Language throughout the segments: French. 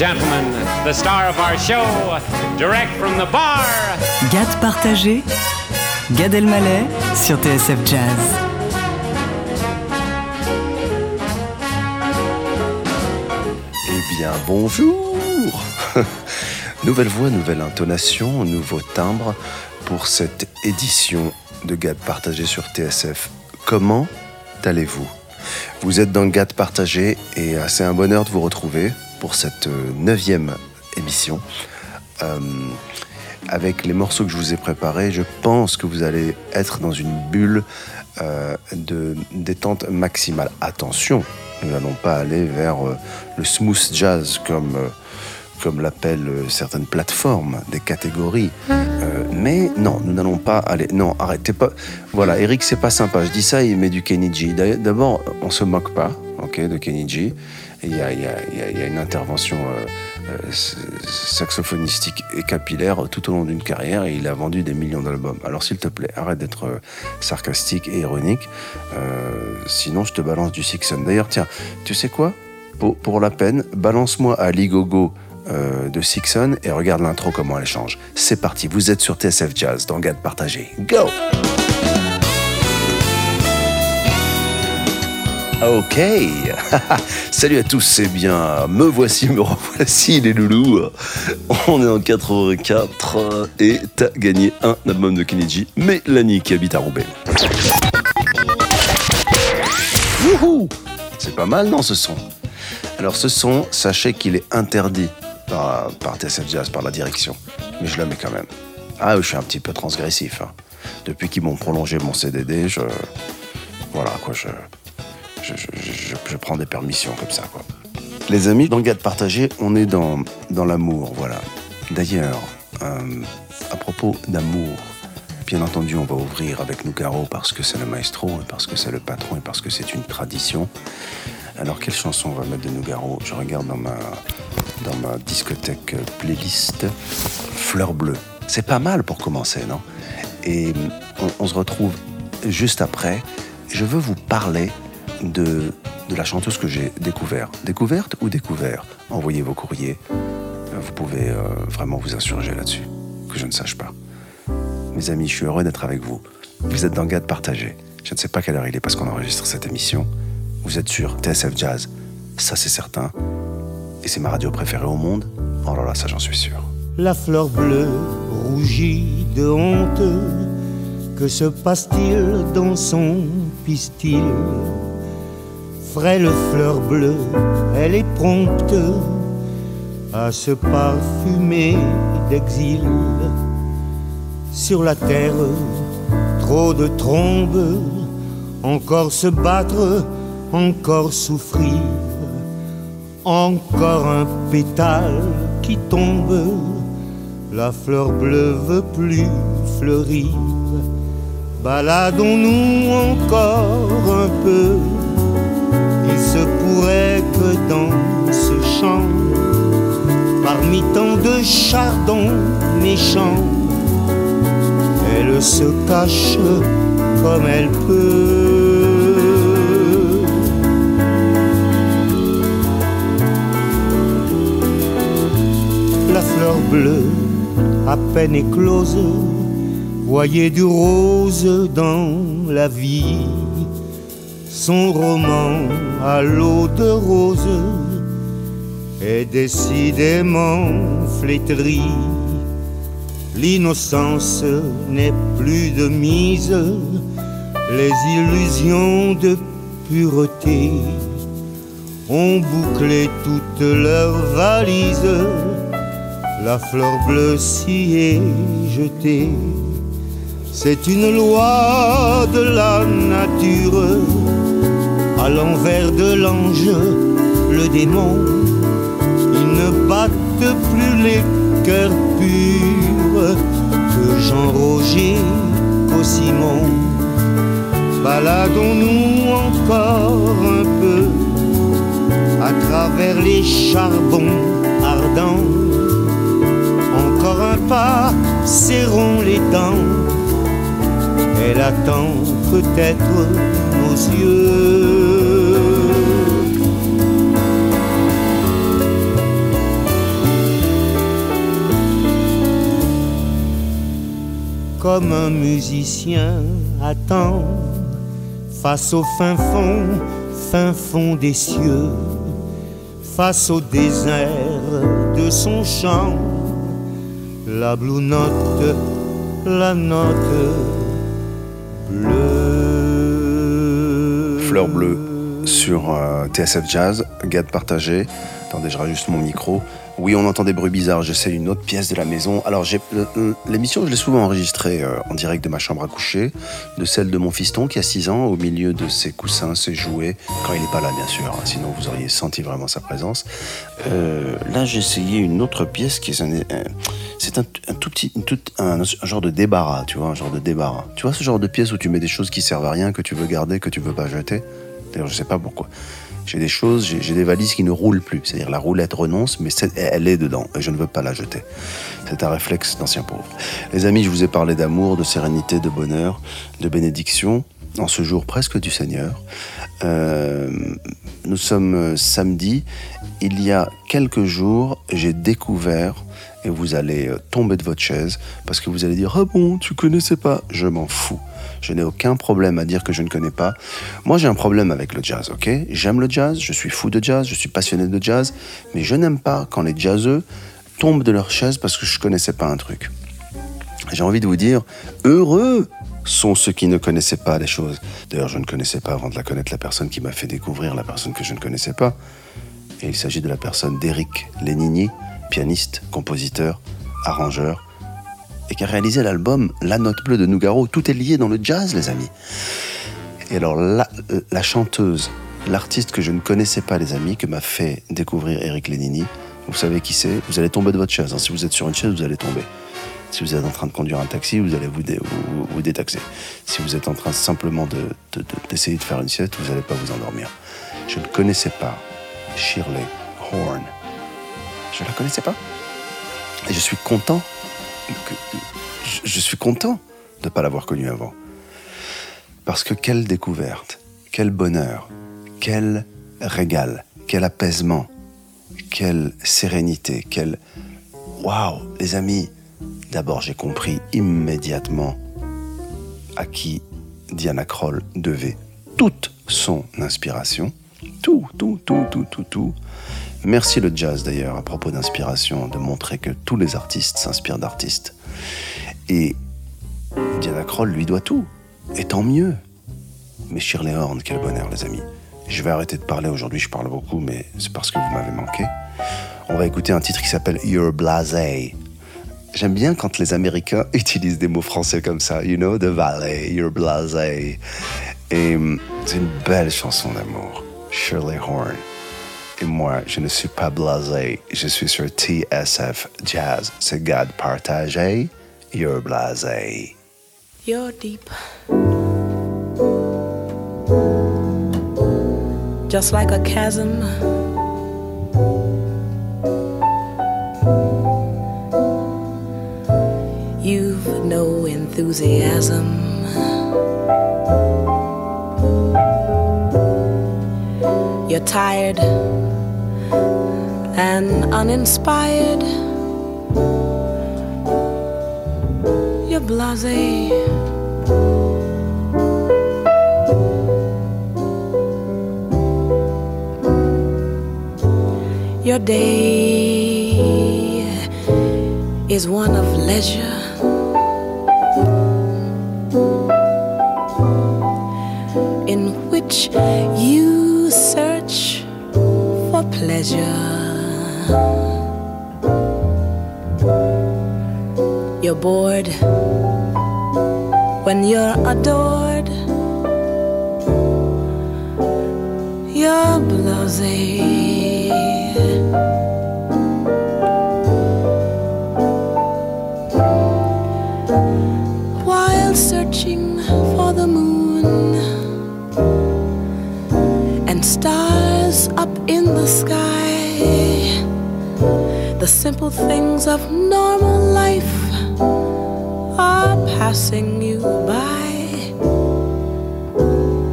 gentlemen, the star of our show, direct from the bar. Gad partagé, Gad Elmaleh sur TSF Jazz. Eh bien, bonjour Nouvelle voix, nouvelle intonation, nouveau timbre pour cette édition de Gad partagé sur TSF. Comment allez-vous? Vous êtes dans Gad partagé et euh, c'est un bonheur de vous retrouver pour cette euh, neuvième émission. Euh, avec les morceaux que je vous ai préparés, je pense que vous allez être dans une bulle de détente maximale. Attention, nous n'allons pas aller vers le smooth jazz comme comme l'appellent euh, certaines plateformes, des catégories. Euh, mais non, nous n'allons pas aller. Non, arrêtez pas. Voilà, Eric, c'est pas sympa. Je dis ça, il met du Kenny G. D'abord, on se moque pas, ok, de Kenny G. Il y, a, une intervention euh, saxophonistique et capillaire tout au long d'une carrière et il a vendu des millions d'albums. Alors s'il te plaît, arrête d'être sarcastique et ironique. sinon, je te balance du Sixon. D'ailleurs, tiens, tu sais quoi? Pour, la peine, balance-moi à Ligogo euh, de Sixon et regarde l'intro comment elle change. C'est parti, vous êtes sur TSF Jazz dans Gad Partagé. Go Ok, salut à tous, c'est bien, me voici, me revoici les loulous. On est en 84 et t'as gagné un album de Kennedy, Mélanie qui habite à Roubaix. C'est pas mal, non, ce son? Alors ce son, sachez qu'il est interdit par, par TSF Jazz, par la direction. Mais je la mets quand même. Ah, je suis un petit peu transgressif. Hein. Depuis qu'ils m'ont prolongé mon CDD, je. Voilà, quoi, je. Je, prends des permissions comme ça, quoi. Les amis, dans le de partager, on est dans, dans l'amour, voilà. D'ailleurs, euh, à propos d'amour, bien entendu, on va ouvrir avec Nougaro parce que c'est le maestro, parce que c'est le patron, et parce que c'est une tradition. Alors, quelle chanson on va mettre de Nougaro? Je regarde dans ma, dans ma discothèque playlist Fleur Bleue. C'est pas mal pour commencer, non? Et on, se retrouve juste après. Je veux vous parler de, la chanteuse que j'ai découverte. Découverte ou découvert? Envoyez vos courriers. Vous pouvez euh, vraiment vous insurger là-dessus, que je ne sache pas. Mes amis, je suis heureux d'être avec vous. Vous êtes dans Gade partagé. Je ne sais pas quelle heure il est parce qu'on enregistre cette émission. Vous êtes sur TSF Jazz, ça c'est certain. Et c'est ma radio préférée au monde Oh là là, ça j'en suis sûr. La fleur bleue rougit de honte. Que se passe-t-il dans son pistil? Frêle fleur bleue, elle est prompte à se parfumer d'exil. Sur la terre, trop de trombes, encore se battre, encore souffrir encore un pétale qui tombe, la fleur bleue veut plus fleurir. Baladons-nous encore un peu, que dans ce champ, parmi tant de chardons méchants, elle se cache comme elle peut. Bleu à peine éclose, voyez du rose dans la vie. Son roman à l'eau de rose est décidément flétri. L'innocence n'est plus de mise, les illusions de pureté ont bouclé toutes leurs valises la fleur bleue s'y est jetée. C'est une loi de la nature, à l'envers de l'ange, le démon. Ils ne battent plus les cœurs purs que Jean-Roger qu'au Simon. Baladons-nous encore un peu à travers les charbons ardents encore un pas, serrons les dents. Elle attend peut-être comme un musicien attend face au fin fond, fin fond des cieux, face au désert de son chant, la blue note, la note bleue. Fleur bleue sur euh, TSF Jazz, Gad partagé. Attendez, je rajuste mon micro. Oui, on entend des bruits bizarres. J'essaie une autre pièce de la maison. Alors, j'ai l'émission, je l'ai souvent enregistrée euh, en direct de ma chambre à coucher, de celle de mon fiston qui a 6 ans, au milieu de ses coussins, ses jouets, quand il n'est pas là, bien sûr. Hein, sinon, vous auriez senti vraiment sa présence. Euh, là, j'ai essayé une autre pièce qui est un, c'est un, tout petit, un, genre de débarras, tu vois, un genre de débarras. Tu vois ce genre de pièce où tu mets des choses qui servent à rien, que tu veux garder, que tu veux pas jeter? D'ailleurs, je sais pas pourquoi. J'ai des choses, j'ai des valises qui ne roulent plus. C'est-à-dire la roulette renonce, mais elle est dedans et je ne veux pas la jeter. C'est un réflexe d'ancien pauvre. Les amis, je vous ai parlé d'amour, de sérénité, de bonheur, de bénédiction en ce jour presque du Seigneur. Euh, nous sommes euh, samedi. Il y a quelques jours, j'ai découvert, et vous allez euh, tomber de votre chaise, parce que vous allez dire Ah bon, tu connaissais pas? Je m'en fous. Je n'ai aucun problème à dire que je ne connais pas. Moi, j'ai un problème avec le jazz, ok? J'aime le jazz, je suis fou de jazz, je suis passionné de jazz, mais je n'aime pas quand les jazzeux tombent de leur chaise parce que je ne connaissais pas un truc. J'ai envie de vous dire, heureux sont ceux qui ne connaissaient pas les choses. D'ailleurs, je ne connaissais pas avant de la connaître la personne qui m'a fait découvrir la personne que je ne connaissais pas. Et il s'agit de la personne d'Eric Lénini, pianiste, compositeur, arrangeur, et qui a réalisé l'album La Note Bleue de Nougaro. Tout est lié dans le jazz, les amis. Et alors, la, la chanteuse, l'artiste que je ne connaissais pas, les amis, que m'a fait découvrir Eric Lenini, vous savez qui c'est? Vous allez tomber de votre chaise. Hein. Si vous êtes sur une chaise, vous allez tomber. Si vous êtes en train de conduire un taxi, vous allez vous, vous, détaxer. Si vous êtes en train simplement d'essayer de, de, faire une sieste, vous n'allez pas vous endormir. Je ne connaissais pas Shirley Horn. Je ne la connaissais pas. Et je suis content je suis content de ne pas l'avoir connu avant. Parce que quelle découverte, quel bonheur, quel régal, quel apaisement, quelle sérénité, quel... Waouh, les amis, d'abord j'ai compris immédiatement à qui Diana Kroll devait toute son inspiration. Tout, tout, tout, tout, tout, tout. Merci le jazz d'ailleurs à propos d'inspiration, de montrer que tous les artistes s'inspirent d'artistes. Et Diana Kroll lui doit tout. Et tant mieux. Mais Shirley Horn, quel bonheur les amis. Je vais arrêter de parler aujourd'hui, je parle beaucoup, mais c'est parce que vous m'avez manqué. On va écouter un titre qui s'appelle You're Blasé. J'aime bien quand les Américains utilisent des mots français comme ça. You know, the valley, you're blasé. Et hum, c'est une belle chanson d'amour. Shirley Horn. Et moi, je ne suis pas blasé. Je suis sur TSF Jazz. C'est garde partagé. You're blasé. You're deep. Just like a chasm. You've no enthusiasm. You're tired and uninspired. You're blase. Your day is one of leisure. In which you for pleasure. You're bored when you're adored. You're blasé. The simple things of normal life are passing you by.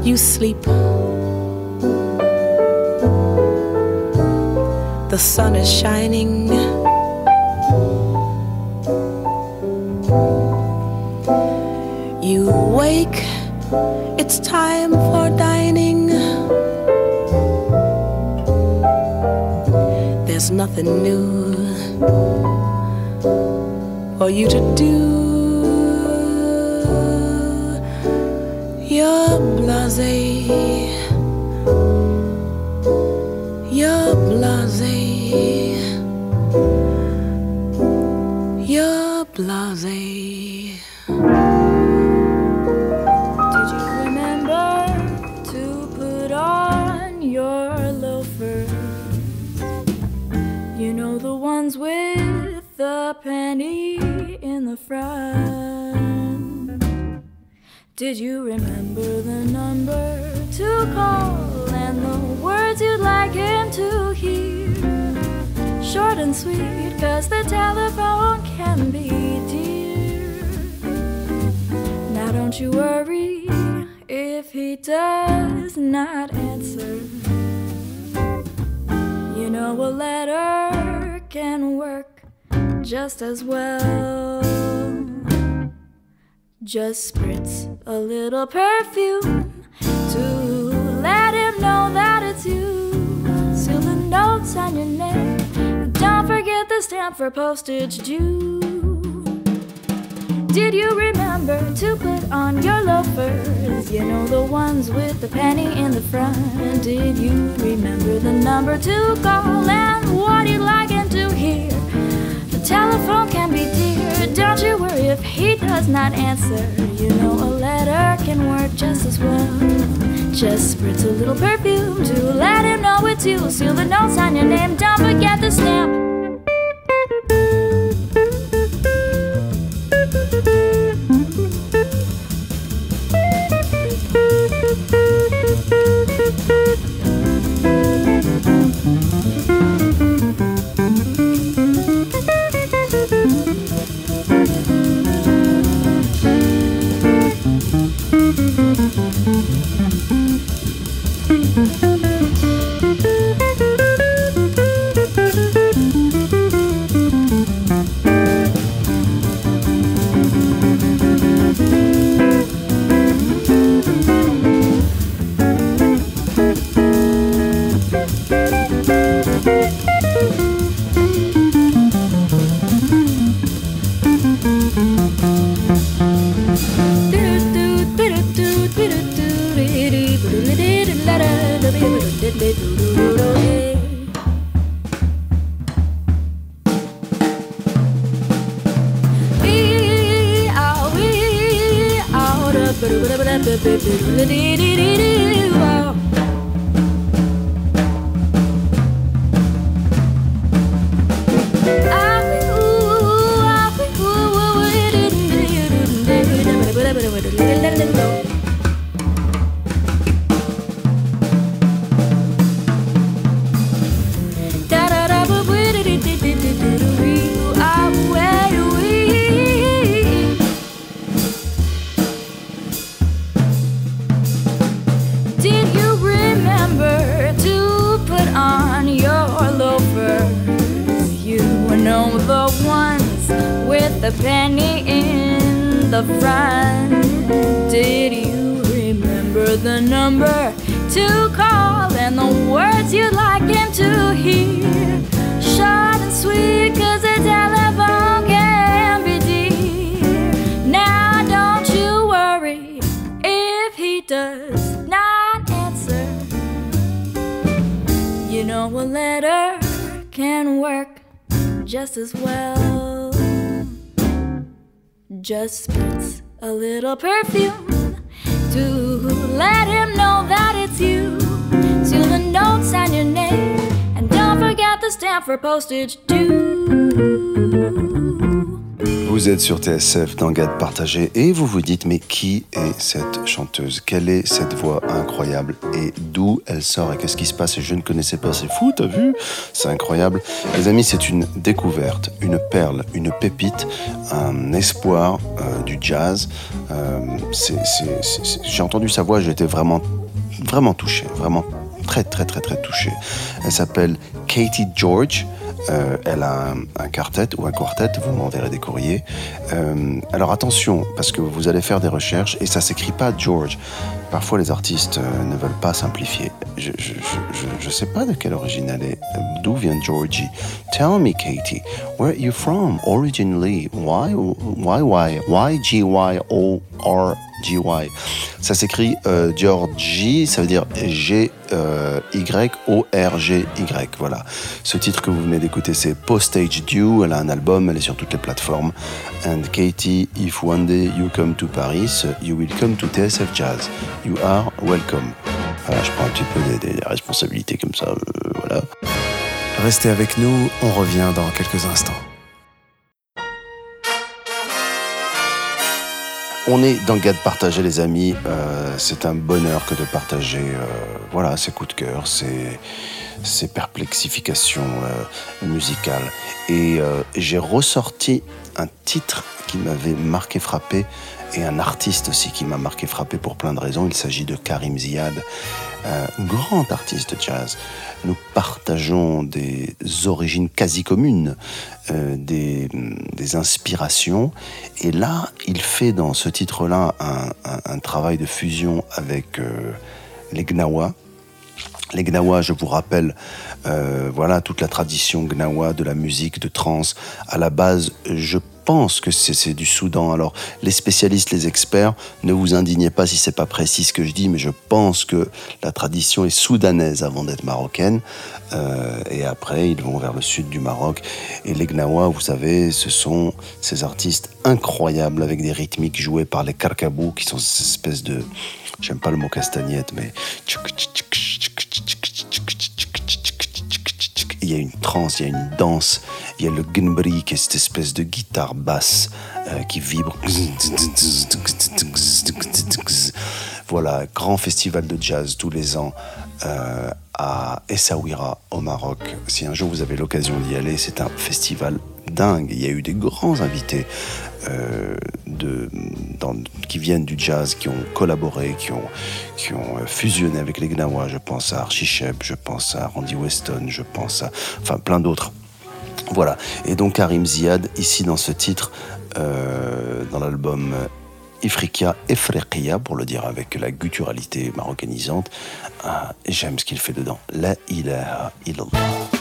You sleep. The sun is shining. You wake, it's time for dining. There's nothing new for you to do. You're blase. The penny in the front. Did you remember the number to call and the words you'd like him to hear? Short and sweet, cause the telephone can be dear. Now don't you worry if he does not answer. You know a letter can work just as well. Just spritz a little perfume to let him know that it's you. Seal the notes on your name. Don't forget the stamp for postage due. Did you remember to put on your loafers? You know the ones with the penny in the front. Did you remember the number to call and what you'd like to hear? Telephone can be dear. Don't you worry if he does not answer. You know a letter can work just as well. Just spritz a little perfume to let him know it's you. Seal the notes on your name. Don't forget the stamp. Can work just as well. Just spritz a little perfume to let him know that it's you. Seal the notes and your name and don't forget the stamp for postage due. Vous êtes sur TSF dans Gade Partagé et vous vous dites mais qui est cette chanteuse? Quelle est cette voix incroyable? Et d'où elle sort? Et qu'est-ce qui se passe? Et je ne connaissais pas, c'est fou, t'as vu? C'est incroyable. Les amis, c'est une découverte, une perle, une pépite, un espoir euh, du jazz. Euh, J'ai entendu sa voix, été vraiment, vraiment touché, vraiment très très très très touché. Elle s'appelle Katie George. Euh, elle a un, quartet ou un quartet, vous m'enverrez des courriers. Euh, alors attention, parce que vous allez faire des recherches et ça s'écrit pas George. Parfois les artistes euh, ne veulent pas simplifier. Je ne sais pas de quelle origine elle est. D'où vient Georgie? Tell me, Katie, where are you from originally? Why, why, why, why, G, Y, O, R, G-Y. Ça s'écrit euh, Georgie, ça veut dire G-Y-O-R-G-Y. Voilà. Ce titre que vous venez d'écouter, c'est Postage Due. Elle a un album, elle est sur toutes les plateformes. And Katie, if one day you come to Paris, you will come to TSF Jazz. You are welcome. Voilà, je prends un petit peu des, responsabilités comme ça. Euh, voilà. Restez avec nous, on revient dans quelques instants. On est dans le de partager les amis. Euh, c'est un bonheur que de partager euh, voilà, ses coups de cœur, ses perplexifications euh, musicales. Et j'ai ressorti un titre qui m'avait marqué frappé et un artiste aussi qui m'a marqué frappé pour plein de raisons. Il s'agit de Karim Ziad, un grand artiste de jazz. Nous partageons des origines quasi communes, euh, des, inspirations. Et là, il fait dans ce titre-là un, travail de fusion avec euh, les Gnawa. Les Gnawa, je vous rappelle, euh, voilà toute la tradition Gnawa de la musique de trance. À la base, je pense que c'est du Soudan. Alors, les spécialistes, les experts, ne vous indignez pas si c'est pas précis ce que je dis, mais je pense que la tradition est soudanaise avant d'être marocaine. Euh, et après, ils vont vers le sud du Maroc. Et les Gnawa, vous savez, ce sont ces artistes incroyables avec des rythmiques jouées par les Karkabou, qui sont ces espèces de. J'aime pas le mot castagnette, mais il y a une trance, il y a une danse, il y a le gunbri qui est cette espèce de guitare basse euh, qui vibre. Voilà, grand festival de jazz tous les ans euh, à Essaouira au Maroc. Si un jour vous avez l'occasion d'y aller, c'est un festival dingue. Il y a eu des grands invités euh, de, qui viennent du jazz, qui ont collaboré, qui ont, qui ont euh, fusionné avec les Gnawa. Je pense à Archie Shep, je pense à Randy Weston, je pense à. Enfin, plein d'autres. Voilà. Et donc Karim Ziad, ici dans ce titre, euh, dans l'album Ifriqiya Efreqiya, pour le dire avec la gutturalité marocanisante, ah, j'aime ce qu'il fait dedans. La ilaha illallah.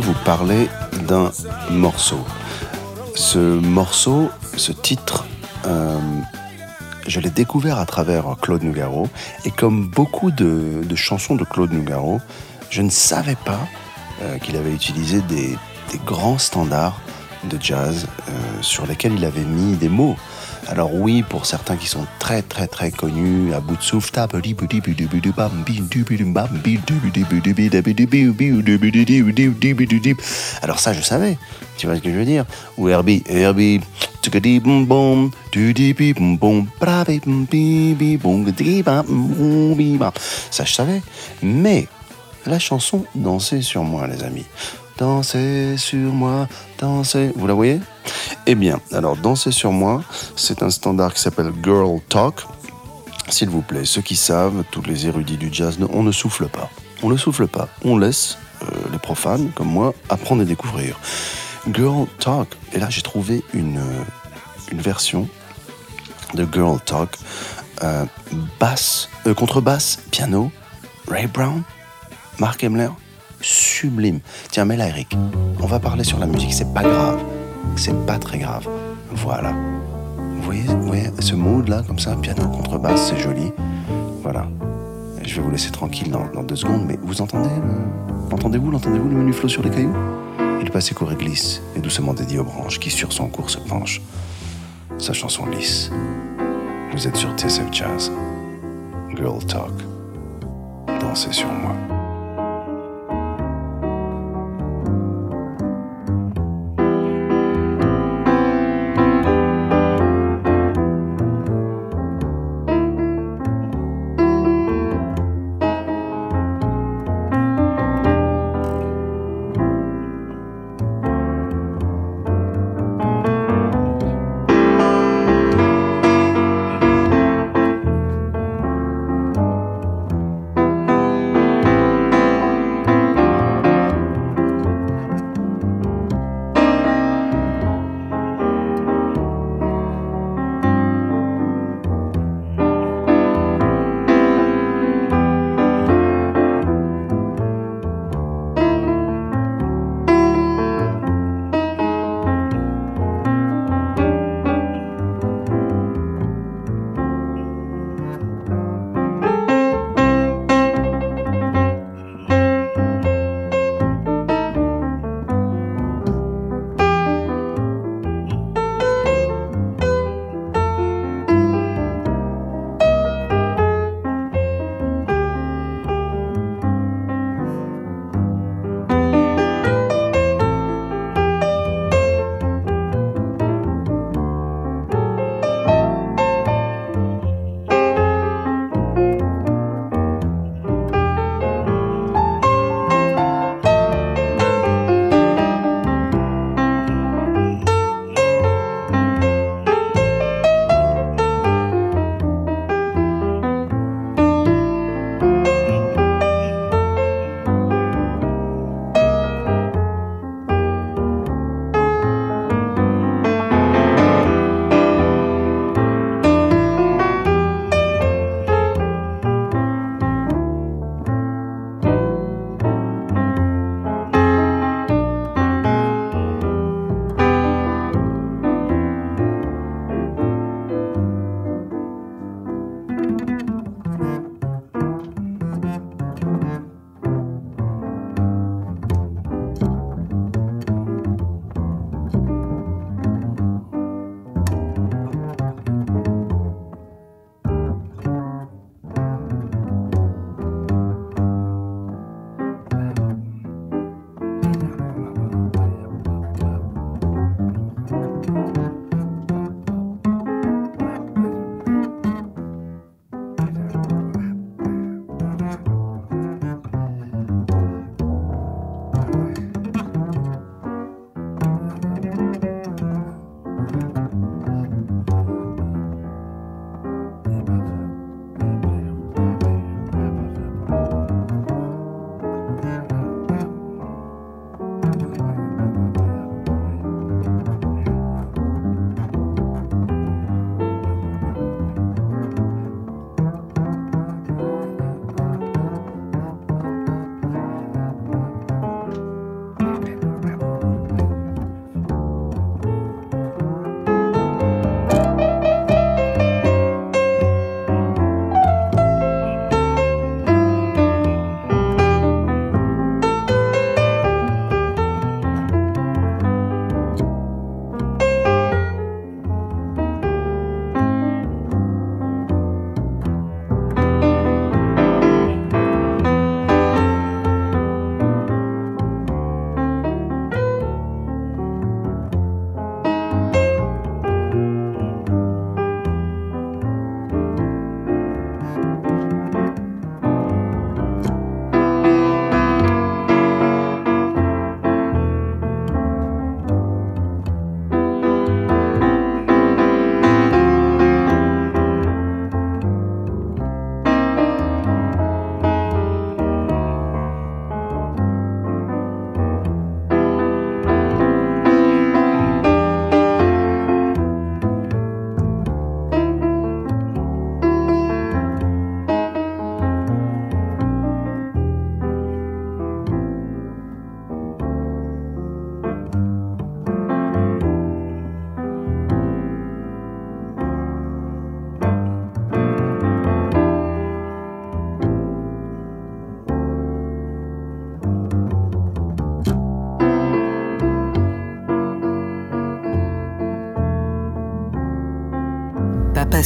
Vous parler d'un morceau. Ce morceau, ce titre, euh, je l'ai découvert à travers Claude Nougaro. Et comme beaucoup de, chansons de Claude Nougaro, je ne savais pas euh, qu'il avait utilisé des, des grands standards de jazz euh, sur lesquels il avait mis des mots. Alors oui, pour certains qui sont très très très connus, à bout de souffle, alors ça je savais, tu vois ce que je veux dire Ou Herbie, Herbie, ça je savais, mais la chanson Danser sur moi les amis, Dansez sur moi, dansez. Vous la voyez? Eh bien, alors Dansez sur moi, c'est un standard qui s'appelle Girl Talk. S'il vous plaît, ceux qui savent, tous les érudits du jazz, on ne souffle pas. On ne souffle pas. On laisse euh, les profanes, comme moi, apprendre et découvrir. Girl Talk. Et là, j'ai trouvé une, euh, version de Girl Talk. Euh, basse, contrebasse, piano, Ray Brown, Mark Emler, sublime. Tiens, mets là, Eric. On va parler sur la musique. C'est pas grave. C'est pas très grave. Voilà. Vous voyez, ce mood là, comme ça, piano, contrebasse, c'est joli. Voilà. Je vais vous laisser tranquille dans, deux secondes, mais vous entendez Entendez-vous L'entendez-vous le menu flot sur les cailloux? Il court et glisse, et doucement dédié aux branches qui sur son cours se penchent. Sa chanson lisse. Vous êtes sur TSF Jazz. Girl Talk. Dansez sur moi.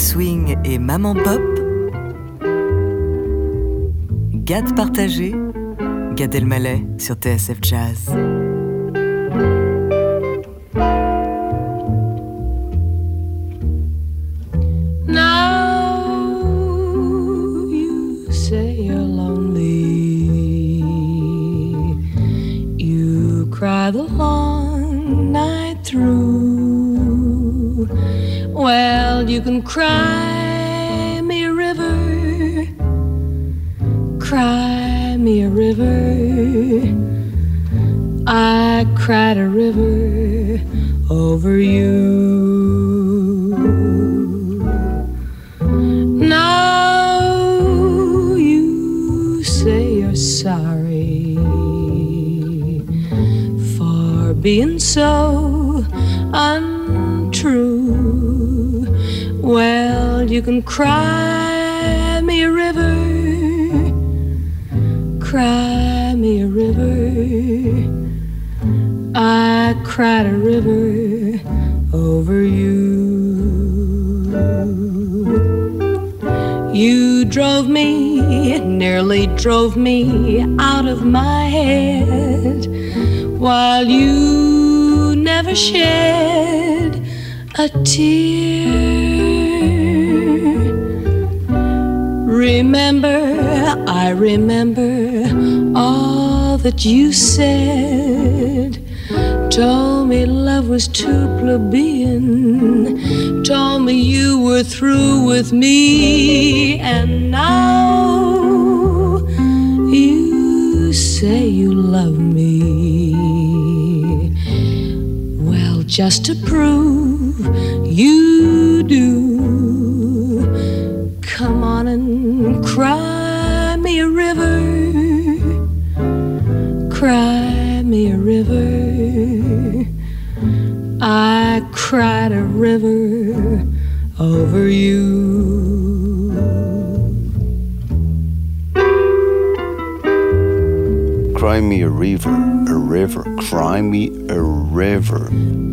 Swing et Maman Pop. Gad partagé, Gad Elmaleh sur TSF Jazz. Just to prove you do Come on and cry me a river. Cry me a river. I cried a river over you. Cry me a river, a river, cry me a river.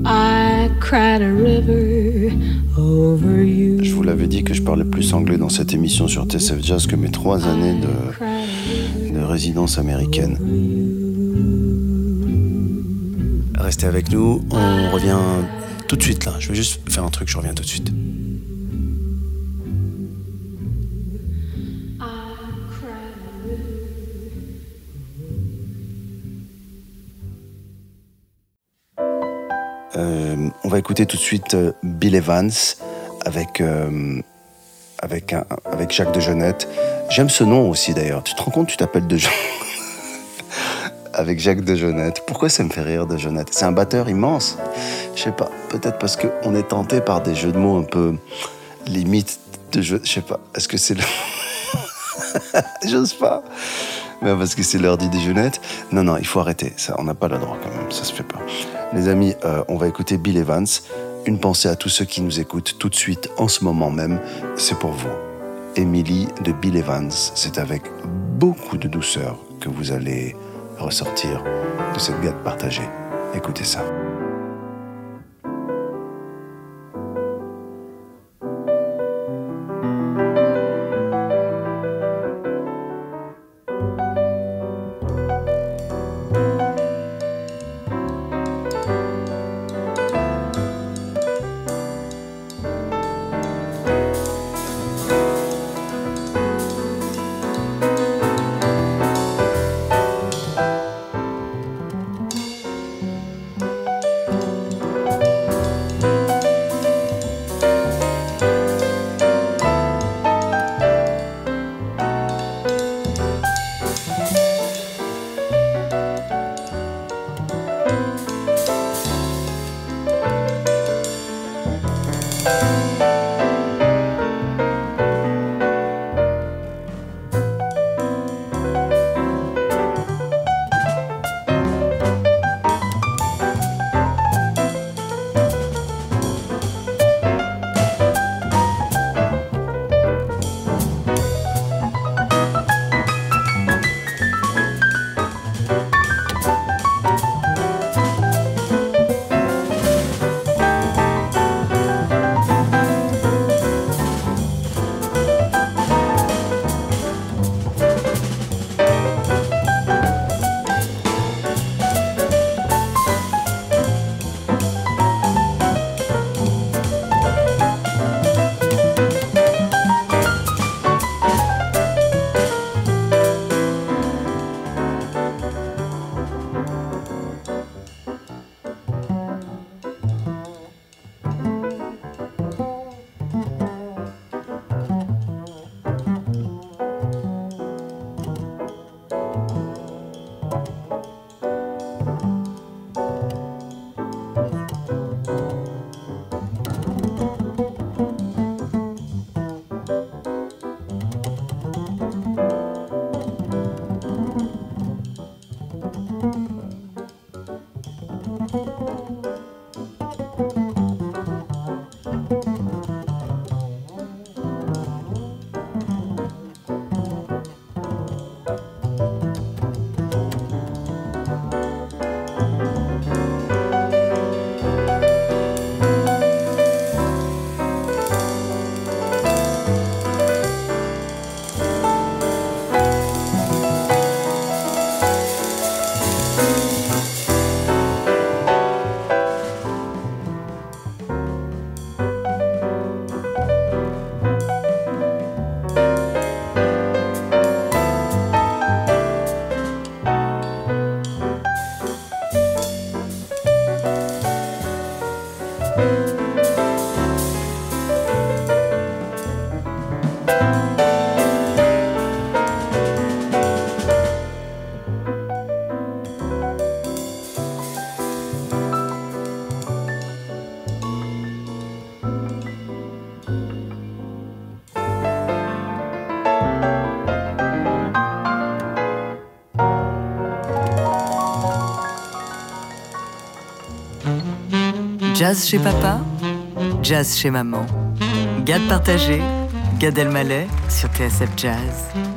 I cried a river Je vous l'avais dit que je parlais plus anglais dans cette émission sur TSF Jazz que mes trois années de, de résidence américaine. Restez avec nous, on revient tout de suite là. Je vais juste faire un truc, je reviens tout de suite. Écouter tout de suite euh, Bill Evans avec, euh, avec, avec Jacques de Jonette. J'aime ce nom aussi d'ailleurs. Tu te rends compte, tu t'appelles de avec Jacques de Jonette. Pourquoi ça me fait rire de Jonette C'est un batteur immense. Je sais pas. Peut-être parce qu'on est tenté par des jeux de mots un peu limite de jeu. Je sais pas. Est-ce que c'est le. J'ose pas. Mais parce que c'est l'heure du déjeunette. Non, non, il faut arrêter. Ça, on n'a pas le droit quand même. Ça se fait pas. Les amis, euh, on va écouter Bill Evans. Une pensée à tous ceux qui nous écoutent tout de suite, en ce moment même. C'est pour vous. Emily de Bill Evans. C'est avec beaucoup de douceur que vous allez ressortir de cette gâte partagée. Écoutez ça. Jazz chez papa, jazz chez maman. Gad partagé, Gad Elmaleh sur TSF Jazz.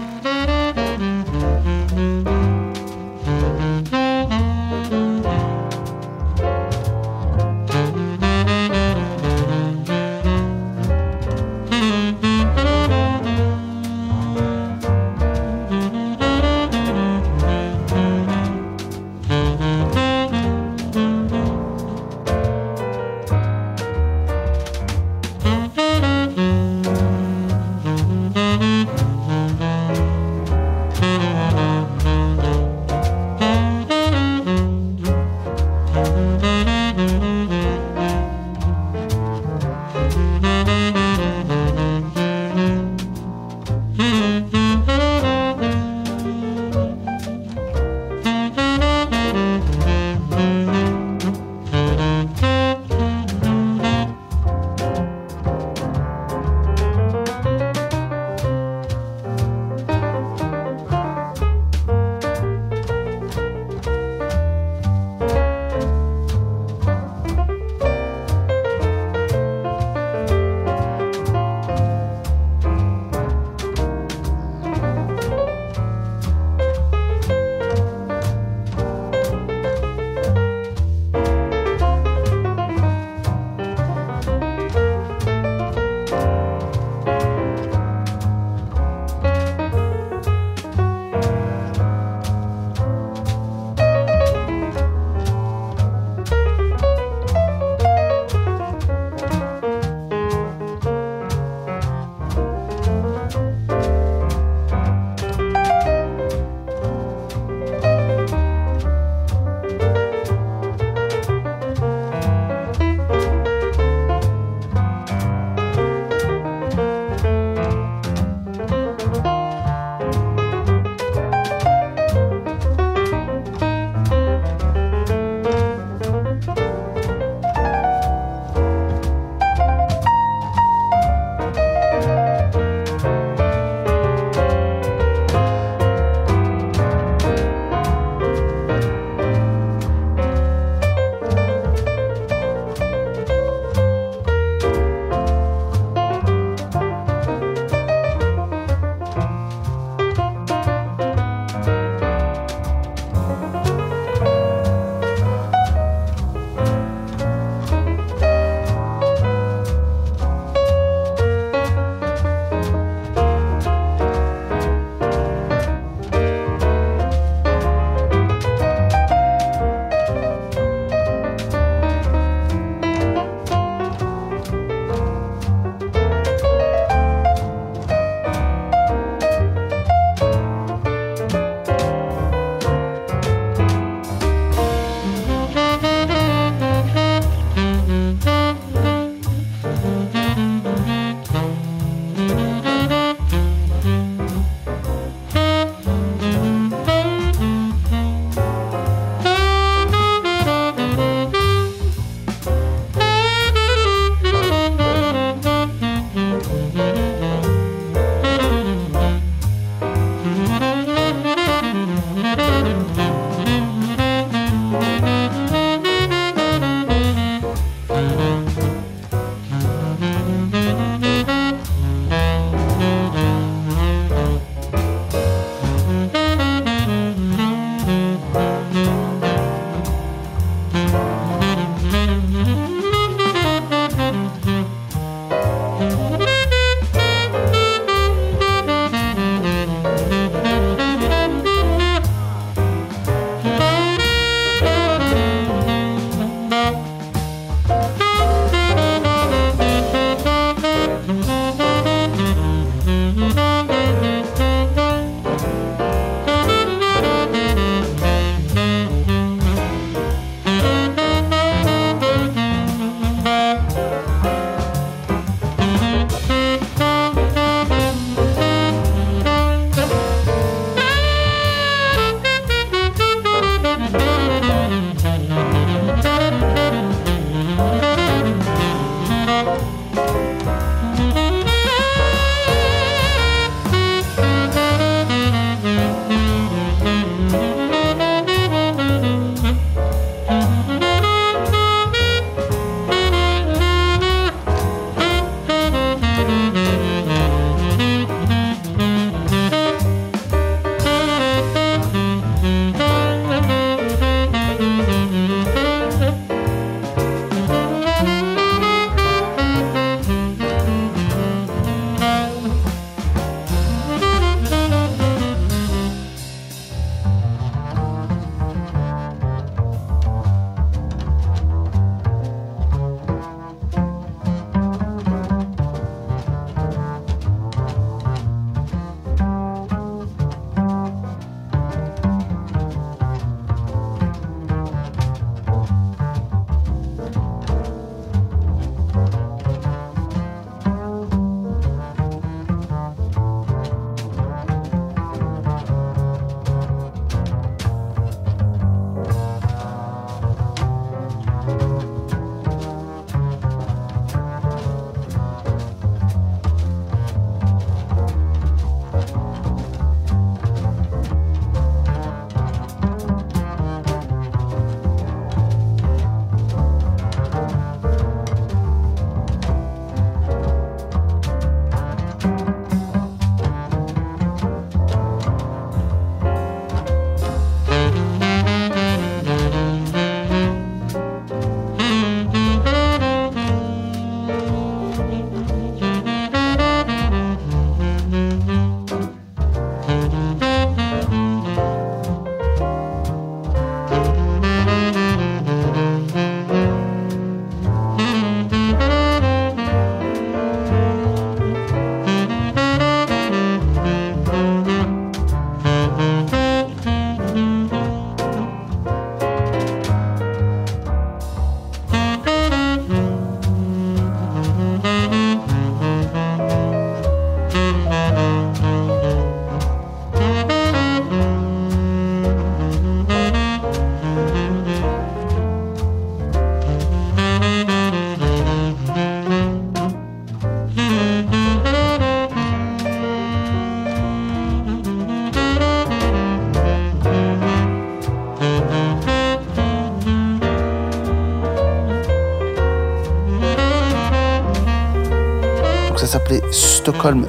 Stockholm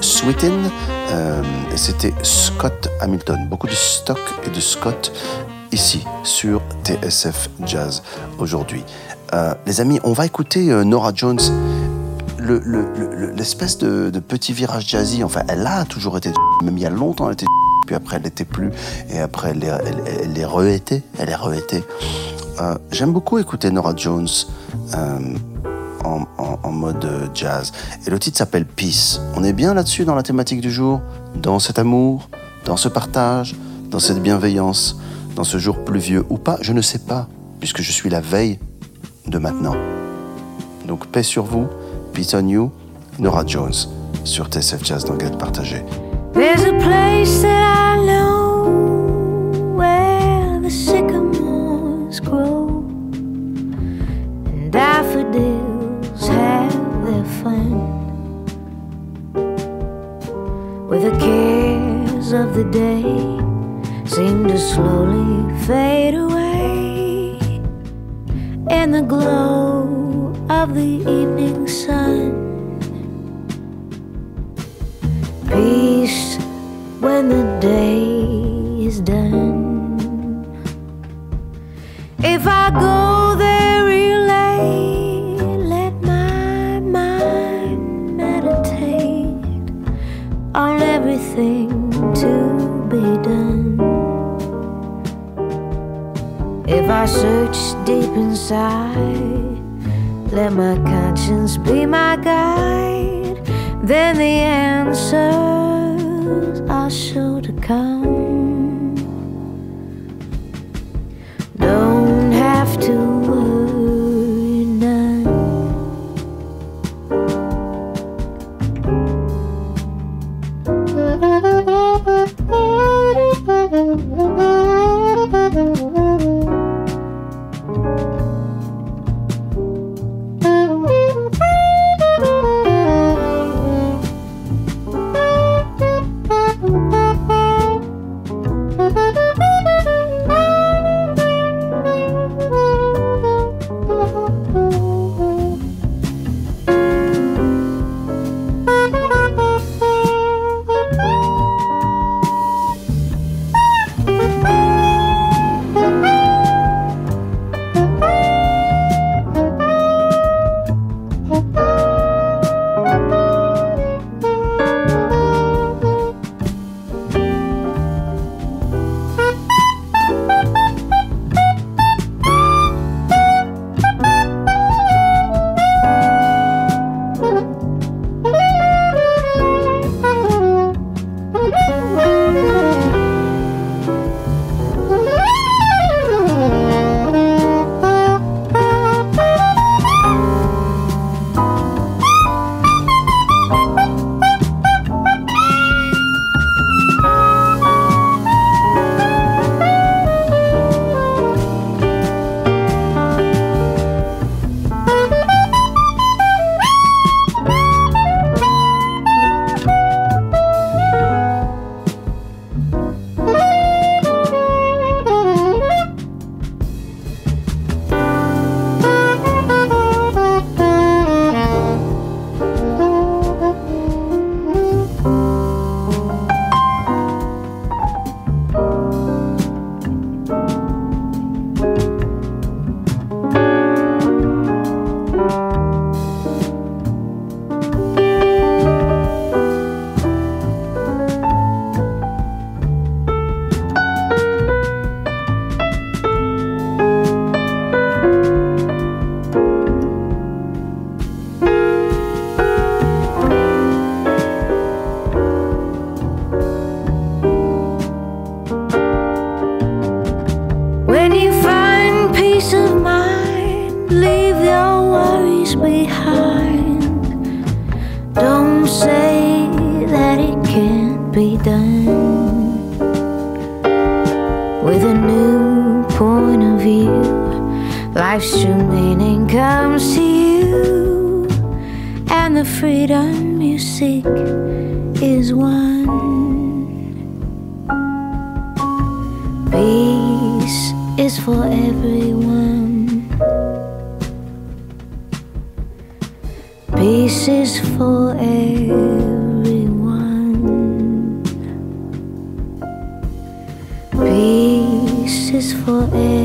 euh, c'était Scott Hamilton. Beaucoup de stock et de Scott ici sur TSF Jazz aujourd'hui. Euh, les amis, on va écouter euh, Nora Jones. Le- le- le- L'espèce de, petit virage jazzy, enfin, elle a toujours été, même il y a longtemps, elle était, puis après elle n'était plus, et après elle est, elle, est re-été, elle est re-été. J'aime beaucoup écouter Nora Jones en, mode euh, jazz. Et le titre s'appelle Peace. On est bien là-dessus dans la thématique du jour, dans cet amour, dans ce partage, dans cette bienveillance, dans ce jour pluvieux ou pas, je ne sais pas, puisque je suis la veille de maintenant. Donc paix sur vous, peace on you, Nora Jones sur TSF Jazz dans Gade Partagé. Where the cares of the day seem to slowly fade away in the glow of the evening sun. peace when the day is done. If I go If I search deep inside, let my conscience be my guide, then the answers are sure to come. Everyone. Peace is for everyone. Peace is for everyone.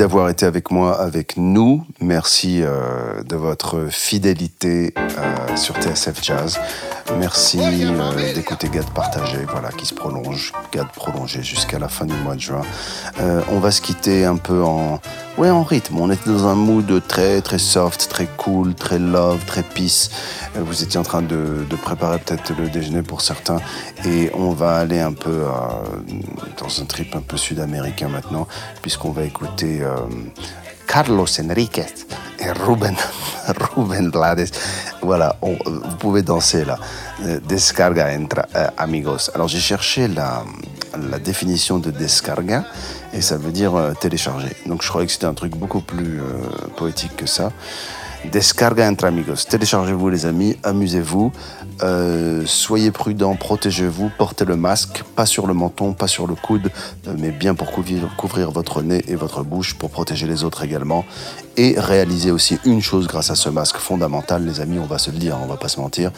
D'avoir été avec moi, avec nous. Merci euh, de votre fidélité euh, sur TSF Jazz. Merci euh, d'écouter Gad Partagé, voilà, qui se prolonge, Gad prolongé jusqu'à la fin du mois de juin. Euh, on va se quitter un peu en, ouais, en rythme. On était dans un mood très, très soft, très cool, très love, très peace. Vous étiez en train de, de préparer peut-être le déjeuner pour certains, et on va aller un peu dans un trip un peu sud-américain maintenant, puisqu'on va écouter Carlos Enriquez et Ruben, Ruben Blades. Voilà, vous pouvez danser là. Euh, Descarga entre euh, amigos. Alors j'ai cherché la, la définition de descarga et ça veut dire euh, télécharger. Donc je croyais que c'était un truc beaucoup plus poétique que ça. Descarga entre amigos. Téléchargez-vous les amis, amusez-vous, euh, soyez prudents, protégez-vous, portez le masque, pas sur le menton, pas sur le coude, euh, mais bien pour couvrir, votre nez et votre bouche pour protéger les autres également. Et réalisez aussi une chose grâce à ce masque fondamental, les amis, on va se le dire, on va pas se mentir,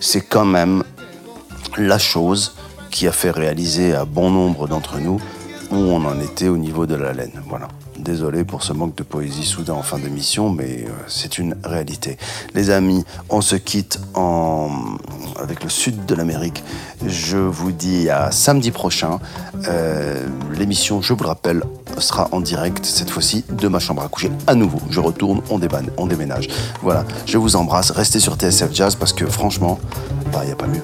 c'est quand même la chose qui a fait réaliser à bon nombre d'entre nous où on en était au niveau de la laine. Voilà. Désolé pour ce manque de poésie soudain en fin d'émission, mais euh, c'est une réalité. Les amis, on se quitte avec le sud de l'Amérique. Je vous dis à samedi prochain. Euh, L'émission, je vous le rappelle, sera en direct cette fois-ci de ma chambre à coucher à nouveau. Je retourne, on, déménage. Voilà, je vous embrasse. Restez sur TSF Jazz parce que franchement, il bah, n'y a pas mieux.